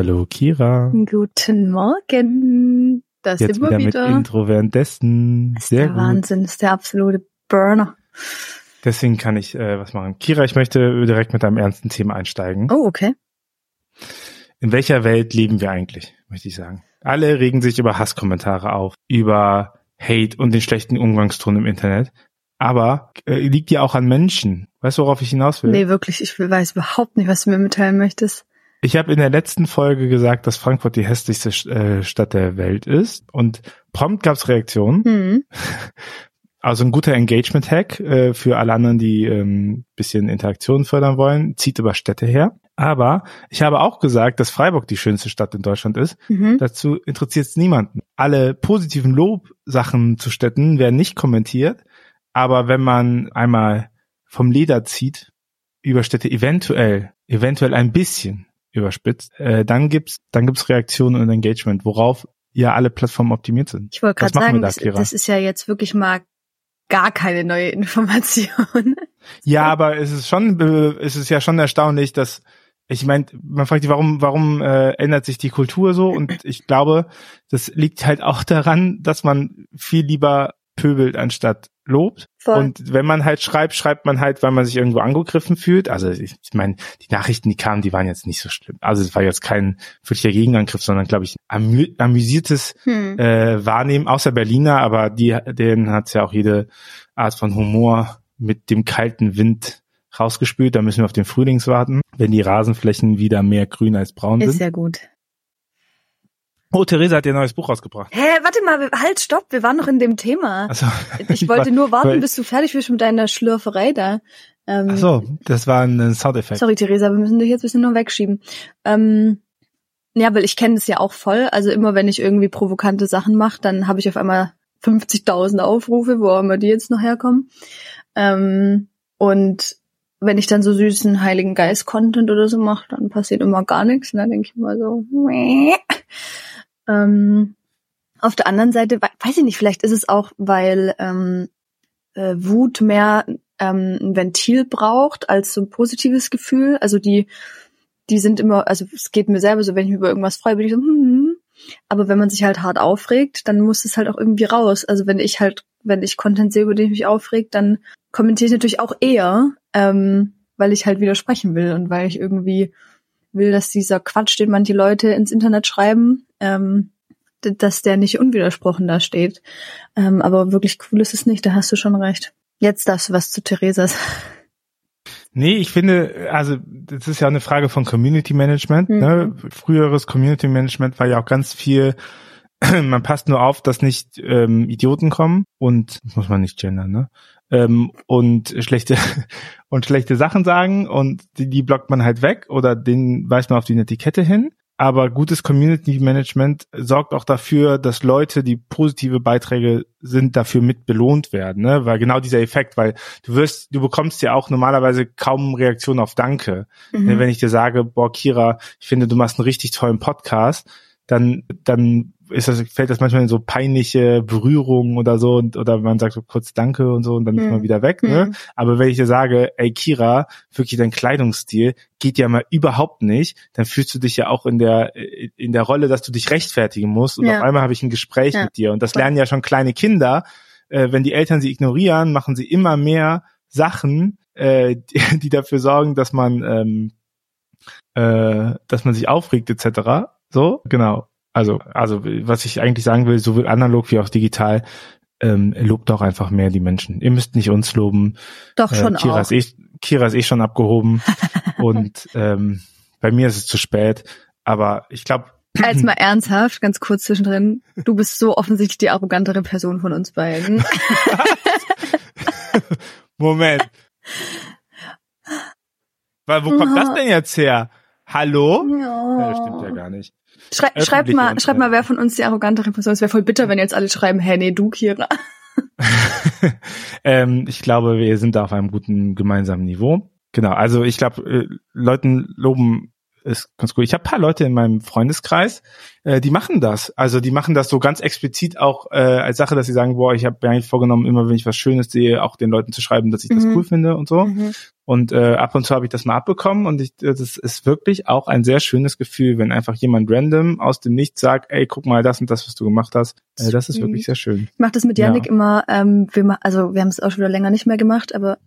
Hallo Kira. Guten Morgen. Da Jetzt sind wir wieder, wieder. mit Intro währenddessen. Das ist Sehr der gut. Wahnsinn, das ist der absolute Burner. Deswegen kann ich äh, was machen. Kira, ich möchte direkt mit einem ernsten Thema einsteigen. Oh, okay. In welcher Welt leben wir eigentlich, möchte ich sagen. Alle regen sich über Hasskommentare auf, über Hate und den schlechten Umgangston im Internet. Aber äh, liegt ja auch an Menschen. Weißt du, worauf ich hinaus will? Nee, wirklich, ich weiß überhaupt nicht, was du mir mitteilen möchtest. Ich habe in der letzten Folge gesagt, dass Frankfurt die hässlichste äh, Stadt der Welt ist. Und prompt gab's Reaktionen. Hm. Also ein guter Engagement-Hack äh, für alle anderen, die ähm, bisschen Interaktion fördern wollen, zieht über Städte her. Aber ich habe auch gesagt, dass Freiburg die schönste Stadt in Deutschland ist. Mhm. Dazu interessiert es niemanden. Alle positiven Lobsachen zu Städten werden nicht kommentiert. Aber wenn man einmal vom Leder zieht, über Städte eventuell, eventuell ein bisschen überspitzt, äh, dann gibt's, dann gibt's Reaktionen und Engagement, worauf ja alle Plattformen optimiert sind. Ich wollte gerade sagen, da, das, ist ja jetzt wirklich mal gar keine neue Information. Ja, aber es ist schon, es ist ja schon erstaunlich, dass ich meine, man fragt sich, warum, warum äh, ändert sich die Kultur so? Und ich glaube, das liegt halt auch daran, dass man viel lieber pöbelt anstatt lobt. Voll. Und wenn man halt schreibt, schreibt man halt, weil man sich irgendwo angegriffen fühlt. Also ich, ich meine, die Nachrichten, die kamen, die waren jetzt nicht so schlimm. Also es war jetzt kein wirklicher Gegenangriff, sondern glaube ich amü amüsiertes Hm. äh, wahrnehmen, außer Berliner, aber die, denen hat's ja auch jede Art von Humor mit dem kalten Wind rausgespült. Da müssen wir auf den Frühlings warten, wenn die Rasenflächen wieder mehr grün als braun Ist sind. ja gut. Oh, Theresa hat ihr neues Buch rausgebracht. Hä, warte mal, halt, stopp, wir waren noch in dem Thema. Also, Ich wollte nur warten, bis du fertig bist mit deiner Schlürferei da. Ähm, Ach so, das war ein Soundeffekt. Sorry, Theresa, wir müssen dich jetzt ein bisschen noch wegschieben. Ähm, ja, weil ich kenne das ja auch voll. Also immer, wenn ich irgendwie provokante Sachen mache, dann habe ich auf einmal 50.000 Aufrufe, wo auch immer die jetzt noch herkommen. Ähm, und wenn ich dann so süßen Heiligen Geist-Content oder so mache, dann passiert immer gar nichts. Und dann denke ich immer so, Mäh. Ähm, auf der anderen Seite, we- weiß ich nicht, vielleicht ist es auch, weil ähm, äh, Wut mehr ähm, ein Ventil braucht als so ein positives Gefühl. Also die, die sind immer, also es geht mir selber so, wenn ich mich über irgendwas freue, bin ich so, hm, hm. aber wenn man sich halt hart aufregt, dann muss es halt auch irgendwie raus. Also wenn ich halt, wenn ich Content sehe, über den ich mich aufregt, dann kommentiere ich natürlich auch eher, ähm, weil ich halt widersprechen will und weil ich irgendwie will, dass dieser Quatsch, den manche Leute ins Internet schreiben, ähm, dass der nicht unwidersprochen da steht. Ähm, aber wirklich cool ist es nicht, da hast du schon recht. Jetzt darfst du was zu Theresas. Nee, ich finde, also das ist ja eine Frage von Community Management. Mhm. Ne? Früheres Community Management war ja auch ganz viel, man passt nur auf, dass nicht ähm, Idioten kommen und muss man nicht gendern, ne? Ähm, und schlechte und schlechte Sachen sagen und die, die blockt man halt weg oder den weist man auf die Etikette hin. Aber gutes Community Management sorgt auch dafür, dass Leute, die positive Beiträge sind, dafür mit belohnt werden, ne? Weil genau dieser Effekt, weil du wirst, du bekommst ja auch normalerweise kaum Reaktion auf Danke. Mhm. Wenn ich dir sage, boah, Kira, ich finde, du machst einen richtig tollen Podcast, dann, dann ist das, fällt das manchmal in so peinliche Berührungen oder so und, oder man sagt so kurz Danke und so und dann ist Mhm. man wieder weg, ne? Mhm. Aber wenn ich dir sage, ey Kira, wirklich dein Kleidungsstil geht ja mal überhaupt nicht, dann fühlst du dich ja auch in der, in der Rolle, dass du dich rechtfertigen musst und Ja. auf einmal habe ich ein Gespräch Ja. mit dir und das lernen ja schon kleine Kinder, äh, wenn die Eltern sie ignorieren, machen sie immer mehr Sachen, äh, die, die dafür sorgen, dass man, ähm, äh, dass man sich aufregt etc. So, genau. Also, also was ich eigentlich sagen will, sowohl analog wie auch digital, ähm, lobt doch einfach mehr die Menschen. Ihr müsst nicht uns loben. Doch schon äh, Kira, auch. Ist eh, Kira ist eh schon abgehoben und ähm, bei mir ist es zu spät. Aber ich glaube, Als mal ernsthaft, ganz kurz zwischendrin, du bist so offensichtlich die arrogantere Person von uns beiden. Moment. Weil, wo kommt das denn jetzt her? Hallo? Ja, das stimmt ja gar nicht. Schrei schreibt Öffentliche mal, schreibt mal, wer von uns die arrogantere Person ist. Wäre voll bitter, wenn jetzt alle schreiben, hä, nee, du, Kira. ähm, ich glaube, wir sind da auf einem guten gemeinsamen Niveau. Genau, also ich glaube, äh, Leuten loben ist ganz cool. Ich habe paar Leute in meinem Freundeskreis, äh, die machen das. Also die machen das so ganz explizit auch äh, als Sache, dass sie sagen, boah, ich habe mir eigentlich vorgenommen, immer wenn ich was Schönes sehe, auch den Leuten zu schreiben, dass ich das Mhm. cool finde und so. Mhm. Und äh, ab und zu habe ich das mal abbekommen und ich, äh, das ist wirklich auch ein sehr schönes Gefühl, wenn einfach jemand random aus dem Nichts sagt, ey, guck mal, das und das, was du gemacht hast. Äh, das ist wirklich sehr schön. Ich mache das mit Ja. Yannick immer, ähm, wir also wir haben es auch schon wieder länger nicht mehr gemacht, aber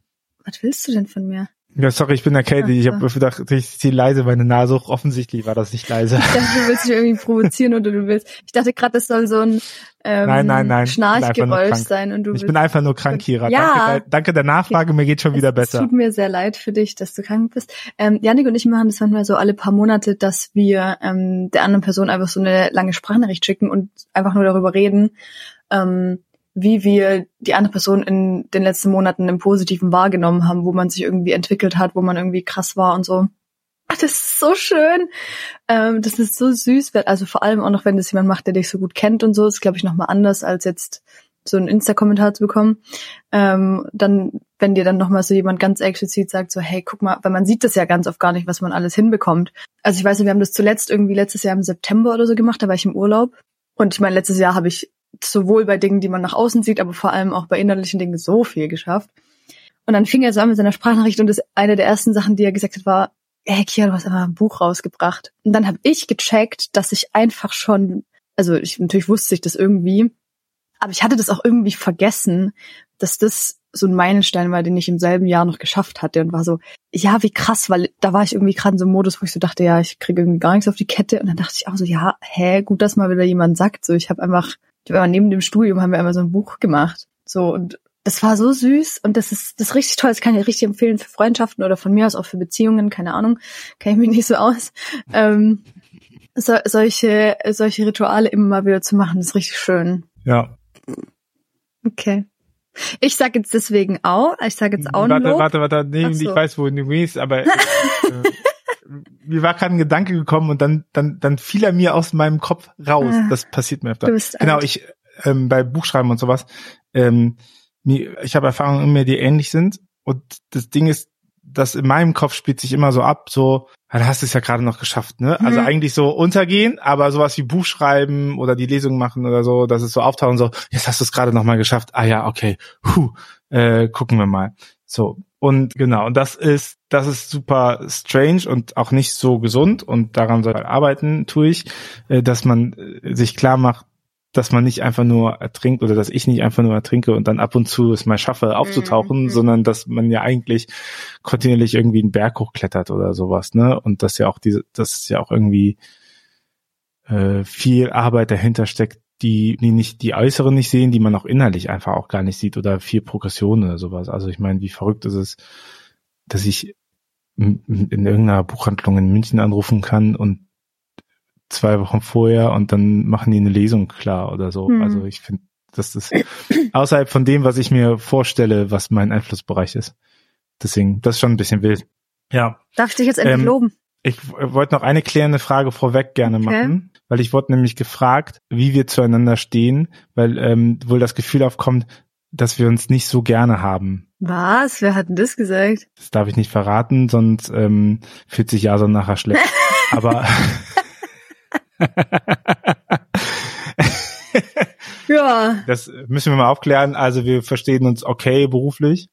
was willst du denn von mir? Ja, sorry, ich bin erkältet. Ich Ach habe gedacht, ich ziehe leise meine Nase hoch. Offensichtlich war das nicht leise. Ich dachte, du willst mich irgendwie provozieren oder du willst. Ich dachte gerade, das soll so ein ähm, Nein, nein, nein. Ich Schnarchgeräusch sein und du Ich bin einfach nur krank, Kira. Ja. Danke, danke der Nachfrage, mir geht schon wieder es, besser. Es tut mir sehr leid für dich, dass du krank bist. Ähm, Janik und ich machen das manchmal so alle paar Monate, dass wir ähm, der anderen Person einfach so eine lange Sprachnachricht schicken und einfach nur darüber reden, ähm, wie wir die andere Person in den letzten Monaten im Positiven wahrgenommen haben, wo man sich irgendwie entwickelt hat, wo man irgendwie krass war und so. Das ist so schön. Ähm, das ist so süß. Also vor allem auch noch, wenn das jemand macht, der dich so gut kennt und so, ist glaube ich nochmal anders, als jetzt so einen Insta-Kommentar zu bekommen. Ähm, dann, wenn dir dann nochmal so jemand ganz explizit sagt, so, hey, guck mal, weil man sieht das ja ganz oft gar nicht, was man alles hinbekommt. Also ich weiß nicht, wir haben das zuletzt irgendwie letztes Jahr im September oder so gemacht, da war ich im Urlaub. Und ich meine, letztes Jahr habe ich sowohl bei Dingen, die man nach außen sieht, aber vor allem auch bei innerlichen Dingen so viel geschafft. Und dann fing er so an mit seiner Sprachnachricht und das eine der ersten Sachen, die er gesagt hat, war, hey Kia, du hast einfach ein Buch rausgebracht. Und dann habe ich gecheckt, dass ich einfach schon, also ich natürlich wusste ich das irgendwie, aber ich hatte das auch irgendwie vergessen, dass das so ein Meilenstein war, den ich im selben Jahr noch geschafft hatte und war so, ja, wie krass, weil da war ich irgendwie gerade in so einem Modus, wo ich so dachte, ja, ich kriege irgendwie gar nichts auf die Kette und dann dachte ich auch so, ja, hä, gut, dass mal wieder jemand sagt, so ich habe einfach, ich einfach neben dem Studium haben wir einmal so ein Buch gemacht, so und das war so süß und das ist das ist richtig toll, das kann ich richtig empfehlen für Freundschaften oder von mir aus auch für Beziehungen, keine Ahnung, kenne ich mich nicht so aus. Ähm, so, solche solche Rituale immer mal wieder zu machen, ist richtig schön. Ja. Okay. Ich sag jetzt deswegen auch, ich sag jetzt auch warte, warte, warte, nee, Ach ich so. weiß, wo du gehst, aber äh, mir war gerade ein Gedanke gekommen und dann, dann, dann fiel er mir aus meinem Kopf raus. Ah. Das passiert mir öfter. Du Genau, alt. ich ähm, bei Buchschreiben und sowas, ähm, mir, ich habe Erfahrungen in mir, die ähnlich sind. Und das Ding ist, dass in meinem Kopf spielt sich immer so ab, so, du hast es ja gerade noch geschafft, ne? Also Mhm. eigentlich so untergehen, aber sowas wie Buchschreiben oder die Lesung machen oder so, dass es so auftauchen, so, jetzt hast du es gerade noch mal geschafft. Ah ja, okay, Puh, äh, gucken wir mal. So. Und genau, und das ist, das ist super strange und auch nicht so gesund und daran soll man arbeiten, tue ich, äh, dass man äh, sich klar macht, dass man nicht einfach nur ertrinkt oder dass ich nicht einfach nur ertrinke und dann ab und zu es mal schaffe aufzutauchen, Mhm. sondern dass man ja eigentlich kontinuierlich irgendwie einen Berg hochklettert oder sowas, ne? Und dass ja auch diese, dass ja auch irgendwie äh, viel Arbeit dahinter steckt, die, die nicht die äußeren nicht sehen, die man auch innerlich einfach auch gar nicht sieht oder viel Progression oder sowas. Also ich meine, wie verrückt ist es, dass ich in, in irgendeiner Buchhandlung in München anrufen kann und zwei Wochen vorher und dann machen die eine Lesung klar oder so. Hm. Also ich finde, das ist außerhalb von dem, was ich mir vorstelle, was mein Einflussbereich ist. Deswegen, das ist schon ein bisschen wild. Ja, Darf ich dich jetzt endlich Ähm, loben? Ich wollte noch eine klärende Frage vorweg gerne Okay. machen, weil ich wurde nämlich gefragt, wie wir zueinander stehen, weil ähm, wohl das Gefühl aufkommt, dass wir uns nicht so gerne haben. Was? Wer hat denn das gesagt? Das darf ich nicht verraten, sonst ähm, fühlt sich Jason nachher schlecht. Aber Ja. das müssen wir mal aufklären. Also wir verstehen uns okay beruflich.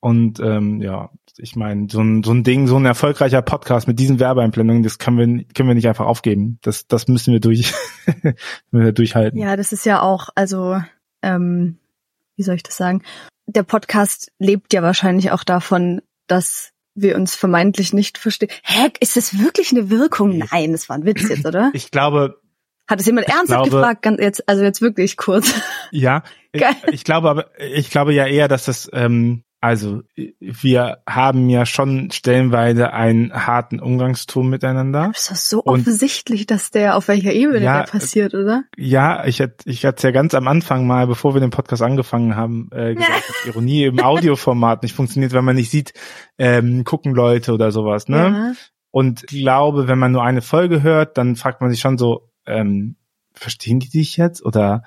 Und ähm, ja, ich meine, so ein, so ein Ding, so ein erfolgreicher Podcast mit diesen Werbeeinblendungen, das können wir, können wir nicht einfach aufgeben. Das, das müssen wir durch, müssen wir durchhalten. Ja, das ist ja auch, also, ähm, wie soll ich das sagen? Der Podcast lebt ja wahrscheinlich auch davon, dass wir uns vermeintlich nicht verstehen. Hä, ist das wirklich eine Wirkung? Nein, das war ein Witz jetzt, oder? Ich glaube, Hat es jemand ernsthaft glaube- gefragt? Ganz jetzt, also jetzt wirklich kurz. ja. Ich, ich glaube aber, ich glaube ja eher, dass das, ähm, also wir haben ja schon stellenweise einen harten Umgangston miteinander. Das ist doch so Und- offensichtlich, dass der auf welcher Ebene Ja, der passiert, oder? Ja, ich hatte ich hatte ja ganz am Anfang mal, bevor wir den Podcast angefangen haben, äh, gesagt, dass Ironie im Audioformat nicht funktioniert, wenn man nicht sieht, ähm, gucken Leute oder sowas, ne? Ja. Und ich glaube, wenn man nur eine Folge hört, dann fragt man sich schon so, ähm, verstehen die dich jetzt oder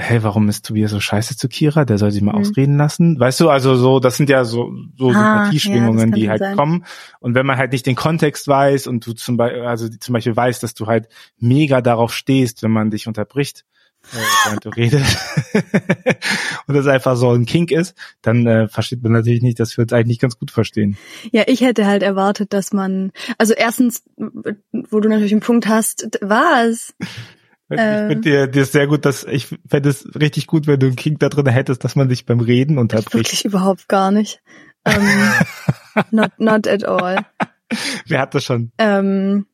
hey, warum ist Tobias so scheiße zu Kira? Der soll sich mal Mhm. ausreden lassen. Weißt du, also so, das sind ja so, so Ah, Sympathieschwingungen, ja, das die halt sein. kommen. Und wenn man halt nicht den Kontext weiß und du zum Beispiel, also zum Beispiel weißt, dass du halt mega darauf stehst, wenn man dich unterbricht, äh, während du redest, und das einfach so ein Kink ist, dann äh, versteht man natürlich nicht, dass wir uns eigentlich ganz gut verstehen. Ja, ich hätte halt erwartet, dass man, also erstens, wo du natürlich einen Punkt hast, was? Ich Ähm. finde dir, dir sehr gut, dass ich fände es richtig gut, wenn du einen Kink da drin hättest, dass man dich beim Reden unterbricht. Wirklich überhaupt gar nicht. Ähm, not, not at all. Wer hat das schon? Ähm,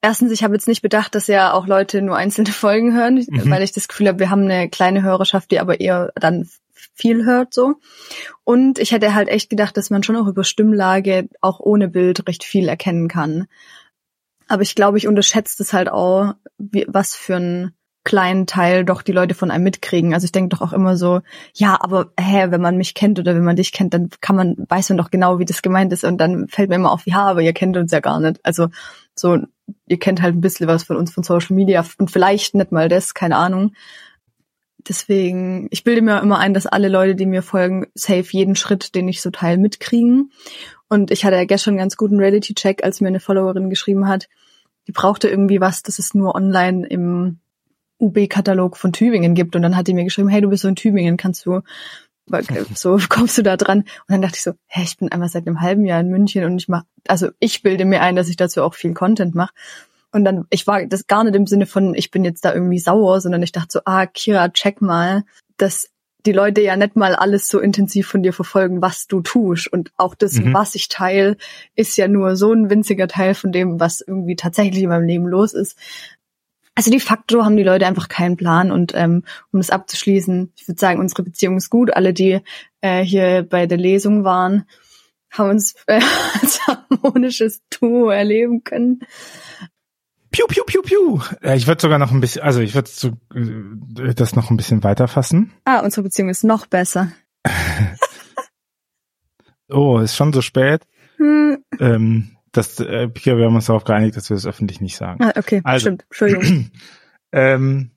erstens, ich habe jetzt nicht bedacht, dass ja auch Leute nur einzelne Folgen hören, Mhm. weil ich das Gefühl habe, wir haben eine kleine Hörerschaft, die aber eher dann viel hört so. Und ich hätte halt echt gedacht, dass man schon auch über Stimmlage auch ohne Bild recht viel erkennen kann. Aber ich glaube, ich unterschätze es halt auch, wie, was für einen kleinen Teil doch die Leute von einem mitkriegen. Also ich denke doch auch immer so, ja, aber hä, wenn man mich kennt oder wenn man dich kennt, dann kann man, weiß man doch genau, wie das gemeint ist. Und dann fällt mir immer auf, ja, aber ihr kennt uns ja gar nicht. Also so, ihr kennt halt ein bisschen was von uns von Social Media und vielleicht nicht mal das, keine Ahnung. Deswegen, ich bilde mir immer ein, dass alle Leute, die mir folgen, safe jeden Schritt, den ich so teile, mitkriegen. Und ich hatte ja gestern einen ganz guten Reality-Check, als mir eine Followerin geschrieben hat, die brauchte irgendwie was, das es nur online im UB-Katalog von Tübingen gibt. Und dann hat die mir geschrieben, hey, du bist so in Tübingen, kannst du, so kommst du da dran? Und dann dachte ich so, hä, ich bin einmal seit einem halben Jahr in München und ich mach, also ich bilde mir ein, dass ich dazu auch viel Content mache. Und dann, ich war das gar nicht im Sinne von, ich bin jetzt da irgendwie sauer, sondern ich dachte so, ah, Kira, check mal, dass die Leute ja nicht mal alles so intensiv von dir verfolgen, was du tust. Und auch das, Mhm. was ich teile, ist ja nur so ein winziger Teil von dem, was irgendwie tatsächlich in meinem Leben los ist. Also de facto haben die Leute einfach keinen Plan und ähm, um das abzuschließen, ich würde sagen, unsere Beziehung ist gut. Alle, die äh, hier bei der Lesung waren, haben uns äh, als harmonisches Duo erleben können. Piu, piu, piu, piu. Äh, Ich würde sogar noch ein bisschen, also ich würde äh, das noch ein bisschen weiterfassen. Ah, unsere Beziehung ist noch besser. Oh, ist schon so spät. Hm. Ähm, das, äh, Pia, wir haben uns darauf geeinigt, dass wir das öffentlich nicht sagen. Ah, okay, Also- stimmt. Entschuldigung. ähm,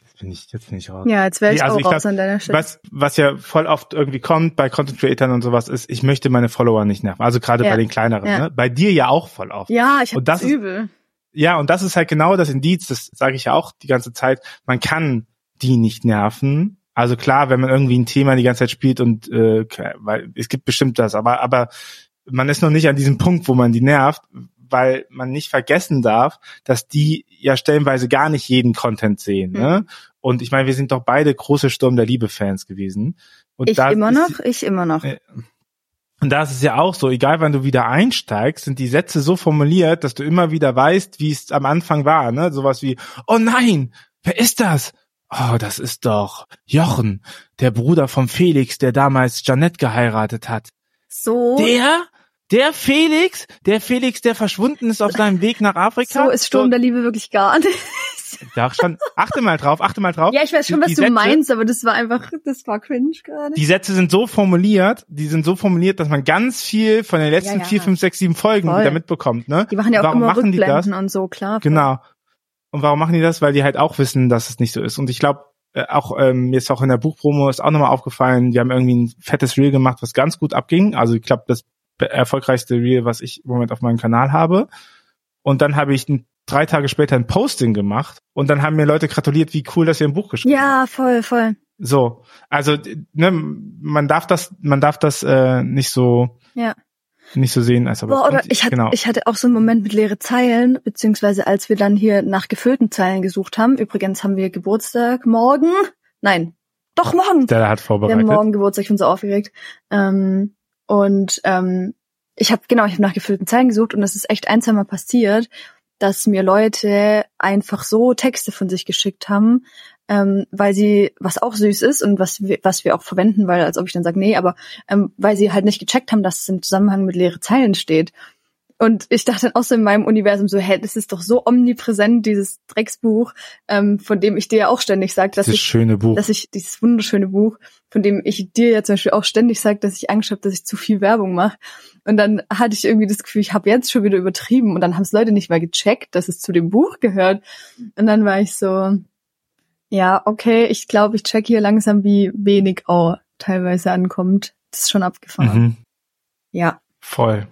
jetzt bin ich, jetzt bin ich raus. Ja, jetzt wäre ich Nee, also auch ich raus glaub, an deiner Stelle. Was, was ja voll oft irgendwie kommt bei Content Creatern und sowas ist, ich möchte meine Follower nicht nerven. Also gerade Ja. bei den kleineren, Ja. ne? Bei dir ja auch voll oft. Ja, ich habe Und das das ist- übel. Ja, und das ist halt genau das Indiz, das sage ich ja auch die ganze Zeit, man kann die nicht nerven. Also klar, wenn man irgendwie ein Thema die ganze Zeit spielt und äh, weil es gibt bestimmt das, aber aber man ist noch nicht an diesem Punkt, wo man die nervt, weil man nicht vergessen darf, dass die ja stellenweise gar nicht jeden Content sehen. Ne? Und ich meine, wir sind doch beide große Sturm der Liebe-Fans gewesen. Und Ich immer ist- noch, ich immer noch. Äh, Und da ist es ja auch so, egal wann du wieder einsteigst, sind die Sätze so formuliert, dass du immer wieder weißt, wie es am Anfang war, ne? Sowas wie, oh nein, wer ist das? Oh, das ist doch Jochen, der Bruder von Felix, der damals Janette geheiratet hat. So, Der? Der Felix? Der Felix, der verschwunden ist auf seinem Weg nach Afrika? so ist Sturm der Liebe wirklich gar nicht. Doch schon. Achte mal drauf, achte mal drauf. Ja, ich weiß schon, Die- was die du Sätze- meinst, aber das war einfach, das war cringe gerade. Die Sätze sind so formuliert, die sind so formuliert, dass man ganz viel von den letzten Ja, ja. vier, fünf, sechs, sieben Folgen Voll. wieder mitbekommt, ne? Die machen ja auch Warum immer machen die das? Und so, klar. Genau. Und warum machen die das? Weil die halt auch wissen, dass es nicht so ist. Und ich glaube, äh, auch ähm, mir ist auch in der Buchpromo ist auch nochmal aufgefallen, die haben irgendwie ein fettes Reel gemacht, was ganz gut abging. Also ich glaube, das erfolgreichste Reel, was ich im Moment auf meinem Kanal habe. Und dann habe ich ein, drei Tage später ein Posting gemacht und dann haben mir Leute gratuliert, wie cool, dass ihr ein Buch geschrieben habt. Ja, voll, voll. So, also ne, man darf das, man darf das äh, nicht so Ja. nicht so sehen, als aber Boah, oder ich hatte, genau. ich hatte auch so einen Moment mit leere Zeilen, beziehungsweise als wir dann hier nach gefüllten Zeilen gesucht haben. Übrigens haben wir Geburtstag morgen. Nein, doch morgen. der hat Wir haben vorbereitet. morgen Geburtstag, ich bin so aufgeregt. Ähm, und ähm, ich habe genau, ich habe nach gefüllten Zeilen gesucht und es ist echt ein, zwei Mal passiert, dass mir Leute einfach so Texte von sich geschickt haben, ähm, weil sie, was auch süß ist und was wir, was wir auch verwenden, weil als ob ich dann sage, nee, aber ähm, weil sie halt nicht gecheckt haben, dass es im Zusammenhang mit leere Zeilen steht. Und ich dachte dann auch so in meinem Universum so, hä, das ist doch so omnipräsent, dieses Drecksbuch, ähm, von dem ich dir ja auch ständig sage, dass Dieses ich schöne Buch. dass ich dieses wunderschöne Buch, von dem ich dir ja zum Beispiel auch ständig sage, dass ich Angst habe, dass ich zu viel Werbung mache. Und dann hatte ich irgendwie das Gefühl, ich habe jetzt schon wieder übertrieben und dann haben es Leute nicht mal gecheckt, dass es zu dem Buch gehört. Und dann war ich so, Ja, okay, ich glaube, ich check hier langsam, wie wenig auch teilweise ankommt. Das ist schon abgefahren. Mhm. Ja. Voll.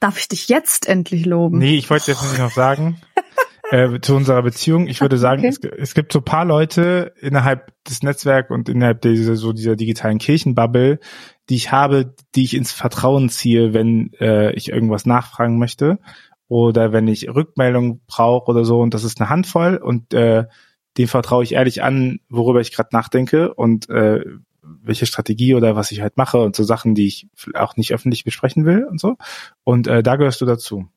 Darf ich dich jetzt endlich loben? Nee, ich wollte jetzt nicht noch sagen, äh, zu unserer Beziehung. Ich würde sagen, Okay. es, es gibt so paar Leute innerhalb des Netzwerks und innerhalb dieser, so dieser digitalen Kirchenbubble, die ich habe, die ich ins Vertrauen ziehe, wenn äh, ich irgendwas nachfragen möchte oder wenn ich Rückmeldung brauche oder so. Und das ist eine Handvoll und äh, dem vertraue ich ehrlich an, worüber ich gerade nachdenke und äh, welche Strategie oder was ich halt mache und so Sachen, die ich auch nicht öffentlich besprechen will und so. Und äh, da gehörst du dazu.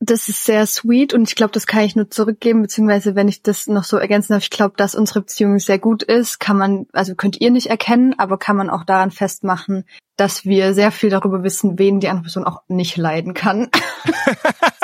Das ist sehr sweet und ich glaube, das kann ich nur zurückgeben, beziehungsweise wenn ich das noch so ergänzen darf, ich glaube, dass unsere Beziehung sehr gut ist, kann man, also könnt ihr nicht erkennen, aber kann man auch daran festmachen, dass wir sehr viel darüber wissen, wen die andere Person auch nicht leiden kann.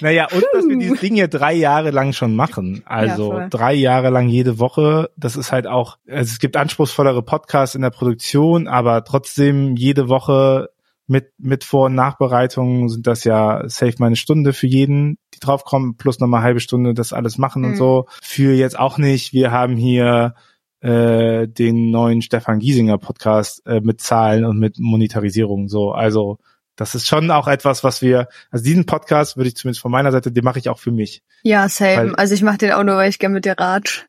Naja, und dass wir dieses Ding hier drei Jahre lang schon machen. Also voll. drei Jahre lang jede Woche. Das ist halt auch, also es gibt anspruchsvollere Podcasts in der Produktion, aber trotzdem jede Woche mit, mit Vor- und Nachbereitungen sind das ja safe mal eine Stunde für jeden, die draufkommen, plus nochmal eine halbe Stunde das alles machen und Mhm. so. Für jetzt auch nicht. Wir haben hier äh, den neuen Stefan Giesinger Podcast äh, mit Zahlen und mit Monetarisierung so. Also das ist schon auch etwas, was wir, also diesen Podcast würde ich zumindest von meiner Seite, den mache ich auch für mich. Ja, same. Weil- also ich mache den auch nur, weil ich gerne mit dir ratsch.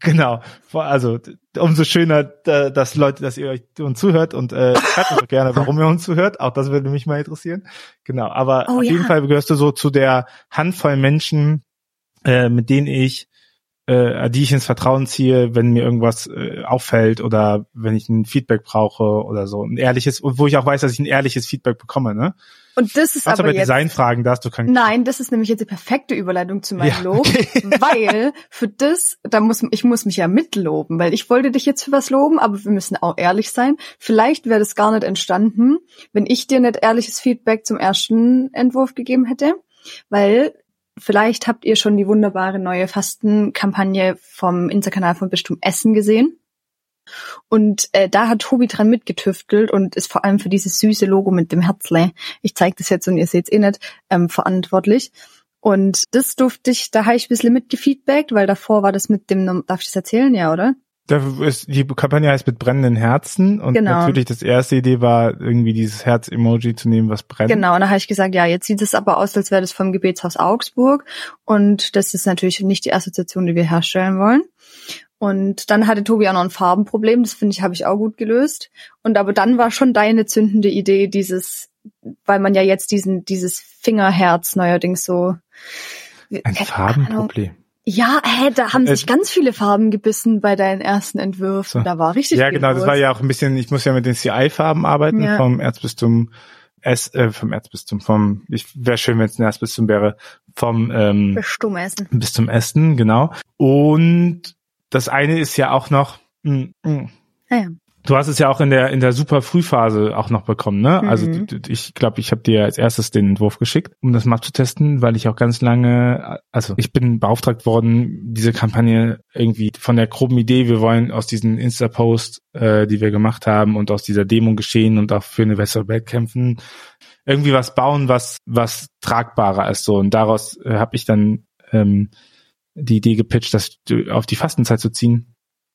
Genau. Also umso schöner, da- dass Leute, dass ihr euch uns zuhört und äh, schreibt uns auch gerne, warum ihr uns zuhört. Auch das würde mich mal interessieren. Genau. Aber Oh, auf ja. jeden Fall gehörst du so zu der Handvoll Menschen, äh, mit denen ich, äh, die ich ins Vertrauen ziehe, wenn mir irgendwas äh, auffällt oder wenn ich ein Feedback brauche oder so. Ein ehrliches, wo ich auch weiß, dass ich ein ehrliches Feedback bekomme, ne? Und das ist Was aber aber jetzt Designfragen, da hast du kein Nein, das ist nämlich jetzt die perfekte Überleitung zu meinem Ja, Lob, okay. weil für das, da muss ich muss mich ja mitloben, weil ich wollte dich jetzt für was loben, aber wir müssen auch ehrlich sein. Vielleicht wäre das gar nicht entstanden, wenn ich dir nicht ehrliches Feedback zum ersten Entwurf gegeben hätte, weil vielleicht habt ihr schon die wunderbare neue Fastenkampagne vom Insta-Kanal von Bistum Essen gesehen. Und äh, da hat Tobi dran mitgetüftelt und ist vor allem für dieses süße Logo mit dem Herzle, ich zeige das jetzt und ihr seht's eh nicht, ähm, verantwortlich. Und das durfte ich, da habe ich ein bisschen mitgefeedbackt, weil davor war das mit dem, darf ich das erzählen, ja, oder? Ist, die Kampagne heißt mit brennenden Herzen und Genau. natürlich das erste Idee war irgendwie dieses Herz-Emoji zu nehmen, was brennt. Genau, und da habe ich gesagt, ja, jetzt sieht es aber aus, als wäre das vom Gebetshaus Augsburg. Und das ist natürlich nicht die Assoziation, die wir herstellen wollen. Und dann hatte Tobi auch noch ein Farbenproblem, das finde ich, habe ich auch gut gelöst. Und aber dann war schon deine zündende Idee, dieses, weil man ja jetzt diesen, dieses Fingerherz neuerdings so. Ein. Farbenproblem. Ja, hä, da haben Äh, sich ganz viele Farben gebissen bei deinen ersten Entwürfen. So. Da war richtig Ja, genau, das los. war ja auch ein bisschen, ich muss ja mit den CI-Farben arbeiten Ja. vom Erzbistum S, äh, vom Erzbistum, vom, ich wäre schön, wenn es ein Erzbistum wäre, vom ähm, Stumm essen. Bistum Essen, genau. Und das eine ist ja auch noch, mh, mh, Ja, ja. Du hast es ja auch in der in der super Frühphase auch noch bekommen, ne? Also Mhm. d- ich glaube, ich habe dir als erstes den Entwurf geschickt, um das mal zu testen, weil ich auch ganz lange, also ich bin beauftragt worden, diese Kampagne irgendwie von der groben Idee, wir wollen aus diesen Insta-Post, äh, die wir gemacht haben und aus dieser Demo geschehen und auch für eine bessere Welt kämpfen, irgendwie was bauen, was was tragbarer ist so. Und daraus äh, habe ich dann ähm, die Idee gepitcht, das auf die Fastenzeit zu ziehen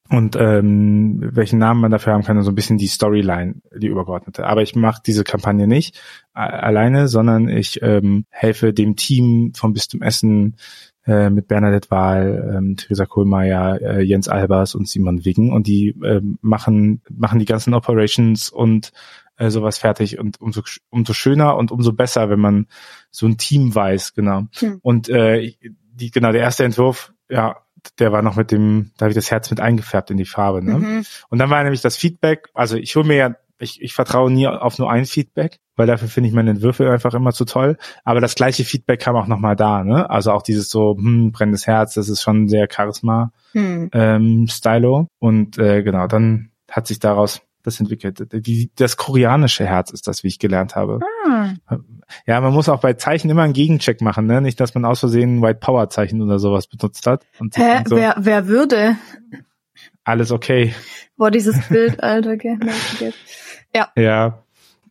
und ähm, welchen Namen man dafür haben kann so ein bisschen die Storyline, die übergeordnete. Aber ich mache diese Kampagne nicht äh, alleine, sondern ich ähm, helfe dem Team vom Bistum Essen äh, mit Bernadette Wahl, ähm, Theresa Kohlmeier, äh, Jens Albers und Simon Wiggen und die ähm, machen machen die ganzen Operations und äh, sowas fertig und umso umso schöner und umso besser, wenn man so ein Team weiß, genau. Hm. Und äh, die genau der erste Entwurf, ja, der war noch mit dem, da habe ich das Herz mit eingefärbt in die Farbe. Ne? Mhm. Und dann war nämlich das Feedback, also ich hole mir ja, ich, ich vertraue nie auf nur ein Feedback, weil dafür finde ich meine Entwürfe einfach immer zu toll. Aber das gleiche Feedback kam auch nochmal da, ne? Also auch dieses so, hm, brennendes Herz, das ist schon sehr Charisma Hm. ähm, Stylo. Und äh, genau, dann hat sich daraus das entwickelt. Die, das koreanische Herz ist das, wie ich gelernt habe. Ah. Ja, man muss auch bei Zeichen immer einen Gegencheck machen, ne? Nicht, dass man aus Versehen ein White Power Zeichen oder sowas benutzt hat. Und Hä, denkt so, wer, wer würde? alles okay. Boah, dieses Bild, Alter, gell? Geht. Ja.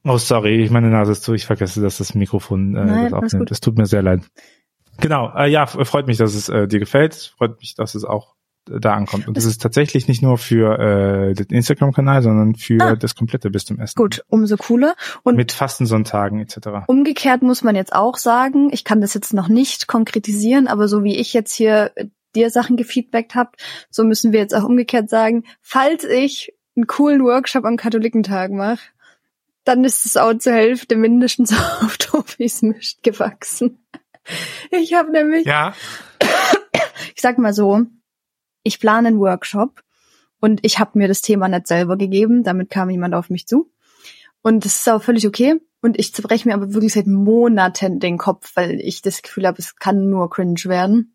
Oh, sorry, meine Nase ist zu. Ich vergesse, dass das Mikrofon äh, Nein, das aufnimmt. Das tut mir sehr leid. Genau, äh, ja, freut mich, dass es äh, dir gefällt. Freut mich, dass es auch da ankommt. Und das ist tatsächlich nicht nur für äh, den Instagram-Kanal, sondern für Ah. das komplette bis zum Essen. Gut, umso cooler. Und Mit Fastensonntagen etc. Umgekehrt muss man jetzt auch sagen, ich kann das jetzt noch nicht konkretisieren, aber so wie ich jetzt hier äh, dir Sachen gefeedbackt habt, so müssen wir jetzt auch umgekehrt sagen, falls ich einen coolen Workshop am Katholikentag mache, dann ist es auch zur Hälfte mindestens auf Tobis Mischt gewachsen. Ich habe nämlich, Ja. ich sag mal so, ich plane einen Workshop und ich habe mir das Thema nicht selber gegeben, damit kam jemand auf mich zu. Und das ist auch völlig okay. Und ich zerbreche mir aber wirklich seit Monaten den Kopf, weil ich das Gefühl habe, es kann nur cringe werden.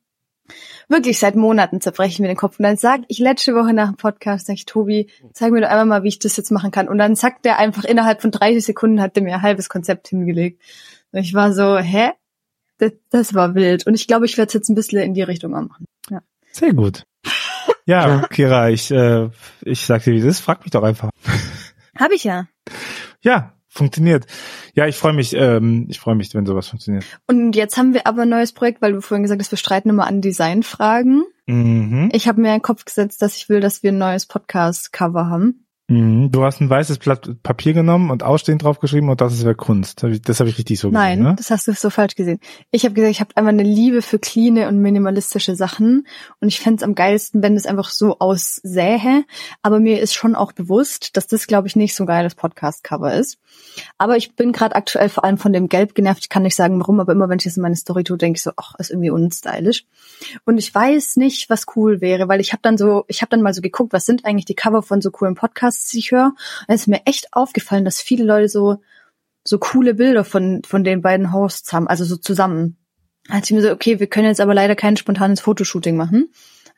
Wirklich seit Monaten zerbreche ich mir den Kopf. Und dann sagt ich letzte Woche nach dem Podcast, sag ich, Tobi, zeig mir doch einmal mal, wie ich das jetzt machen kann. Und dann sagt der einfach innerhalb von 30 Sekunden hat der mir ein halbes Konzept hingelegt. Und ich war so, hä? Das, das war wild. Und ich glaube, ich werde es jetzt ein bisschen in die Richtung machen. Ja. Sehr gut. Ja, Kira, ich, äh, ich sag dir, wie es ist, frag mich doch einfach. Habe ich ja. Ja, funktioniert. Ja, ich freue mich, ähm, ich freue mich, wenn sowas funktioniert. Und jetzt haben wir aber ein neues Projekt, weil du vorhin gesagt hast, wir streiten immer an Designfragen. Mhm. Ich habe mir in den Kopf gesetzt, dass ich will, dass wir ein neues Podcast-Cover haben. Mhm. Du hast ein weißes Blatt Papier genommen und ausstehend draufgeschrieben und das wäre Kunst. Hab ich- Das habe ich richtig so Nein, gesehen, ne? das hast du so falsch gesehen. Ich habe gesagt, ich habe einfach eine Liebe für cleane und minimalistische Sachen und ich fänd's am geilsten, wenn es einfach so aussähe. Aber mir ist schon auch bewusst, dass das, glaube ich, nicht so ein geiles Podcast-Cover ist. Aber ich bin gerade aktuell vor allem von dem Gelb genervt. Ich kann nicht sagen, warum, aber immer wenn ich das in meine Story tue, denke ich so, ach, ist irgendwie unstylisch. Und ich weiß nicht, was cool wäre, weil ich habe dann so, ich habe dann mal so geguckt, was sind eigentlich die Cover von so coolen Podcasts, die ich höre. Und es ist mir echt aufgefallen, dass viele Leute so so coole Bilder von von den beiden Hosts haben, also so zusammen. Da ich mir so, okay, wir können jetzt aber leider kein spontanes Fotoshooting machen.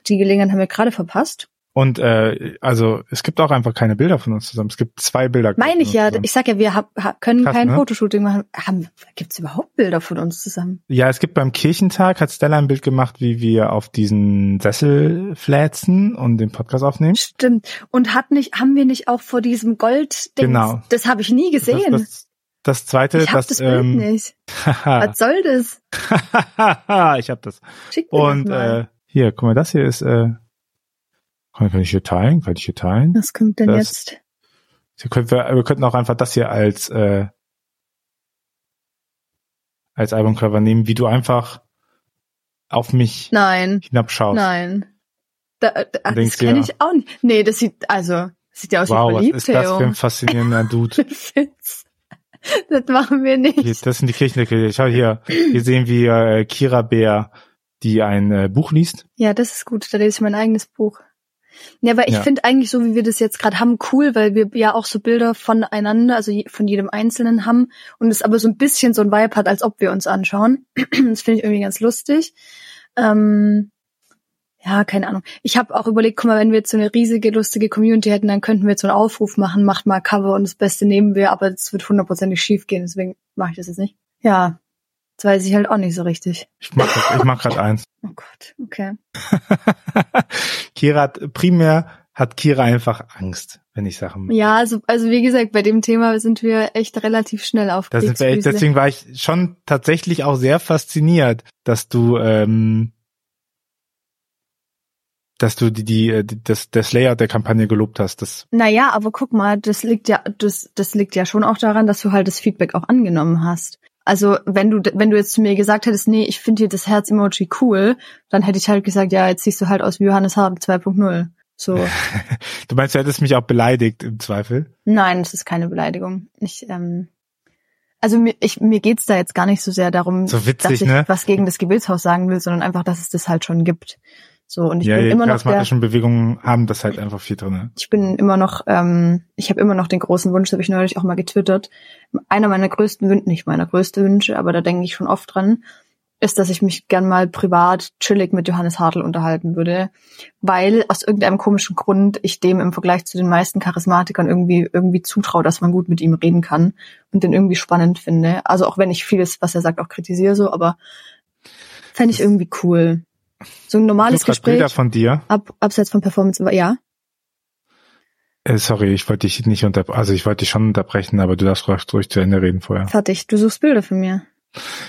Die Gelegenheit haben wir gerade verpasst. Und äh, also es gibt auch einfach keine Bilder von uns zusammen. Es gibt zwei Bilder. Meine ich ja, zusammen. ich sag ja, wir hab, hab, können Krass, kein ne? Fotoshooting machen. Haben, gibt's überhaupt Bilder von uns zusammen? Ja, es gibt beim Kirchentag, hat Stella ein Bild gemacht, wie wir auf diesen Sessel fläzen und den Podcast aufnehmen. Stimmt. Und hat nicht, haben wir nicht auch vor diesem Gold Genau. Das habe ich nie gesehen. Das, das, das zweite, ich hab das, das Bild ähm, nicht. Was soll das? ich hab das. Schick mir Und das mal. äh, hier, guck mal, das hier ist, äh, kann, kann ich hier teilen? Kann ich hier teilen? Was kommt denn das- jetzt? Hier können wir, wir könnten auch einfach das hier als äh, als Albumcover nehmen, wie du einfach auf mich Nein, hinabschaust. nein. Da, da, das kenne ich auch nicht. Nee, das sieht, also, sieht ja aus Wow, wie was verliebt, ist das für ein faszinierender Dude. Das machen wir nicht. Hier, das sind die Kirchendeckel. Schau hier. Hier sehen wir äh, Kira Bär, die ein äh, Buch liest. Ja, das ist gut. Da lese ich mein eigenes Buch. Ja, aber ich Ja. finde eigentlich so, wie wir das jetzt gerade haben, cool, weil wir ja auch so Bilder voneinander, also von jedem Einzelnen haben und es aber so ein bisschen so ein Vibe hat, als ob wir uns anschauen. Das finde ich irgendwie ganz lustig. Ähm, ja, keine Ahnung. Ich habe auch überlegt, guck mal, wenn wir jetzt so eine riesige, lustige Community hätten, dann könnten wir jetzt so einen Aufruf machen, macht mal Cover und das Beste nehmen wir, aber es wird hundertprozentig schief gehen, deswegen mache ich das jetzt nicht. Ja, das weiß ich halt auch nicht so richtig. Ich mach, grad- ich mach gerade eins. Oh Gott, okay. Kira hat primär hat Kira einfach Angst, wenn ich Sachen mache. Ja, also, also wie gesagt, bei dem Thema sind wir echt relativ schnell auf Da sind wir echt, Kriegsfüße. deswegen war ich schon tatsächlich auch sehr fasziniert, dass du ähm, dass du die, die, die das, das Layout der Kampagne gelobt hast. Das Naja, aber guck mal, das liegt ja, das, das liegt ja schon auch daran, dass du halt das Feedback auch angenommen hast. Also wenn du, wenn du jetzt zu mir gesagt hättest, nee, ich finde hier das Herz-Emoji cool, dann hätte ich halt gesagt, ja, jetzt siehst du halt aus wie Johannes Hartl 2.0. So, Du meinst, du hättest mich auch beleidigt im Zweifel? nein, das ist keine Beleidigung. Ich, ähm, also mir, ich, mir geht's da jetzt gar nicht so sehr darum, So witzig, dass ich ne? was gegen das Gebetshaus sagen will, sondern einfach, dass es das halt schon gibt. So, und ich ja, bin die immer noch der, charismatischen Bewegungen haben das halt einfach viel drin. ich bin immer noch, ähm, ich habe immer noch den großen Wunsch, habe ich neulich auch mal getwittert. Einer meiner größten Wünsche, nicht meiner größte Wünsche, aber da denke ich schon oft dran, ist, dass ich mich gern mal privat chillig mit Johannes Hartl unterhalten würde, weil aus irgendeinem komischen Grund ich dem im Vergleich zu den meisten Charismatikern irgendwie irgendwie zutraue, dass man gut mit ihm reden kann und den irgendwie spannend finde. Also auch wenn ich vieles, was er sagt, auch kritisiere so, aber fände ich irgendwie cool. So ein normales grad Bilder Gespräch von dir. ab, abseits von Performance, ja. Äh, sorry, ich wollte dich nicht unter, also ich wollte dich schon unterbrechen, aber du darfst ruhig, ruhig zu Ende reden vorher. Fertig. Du suchst Bilder von mir.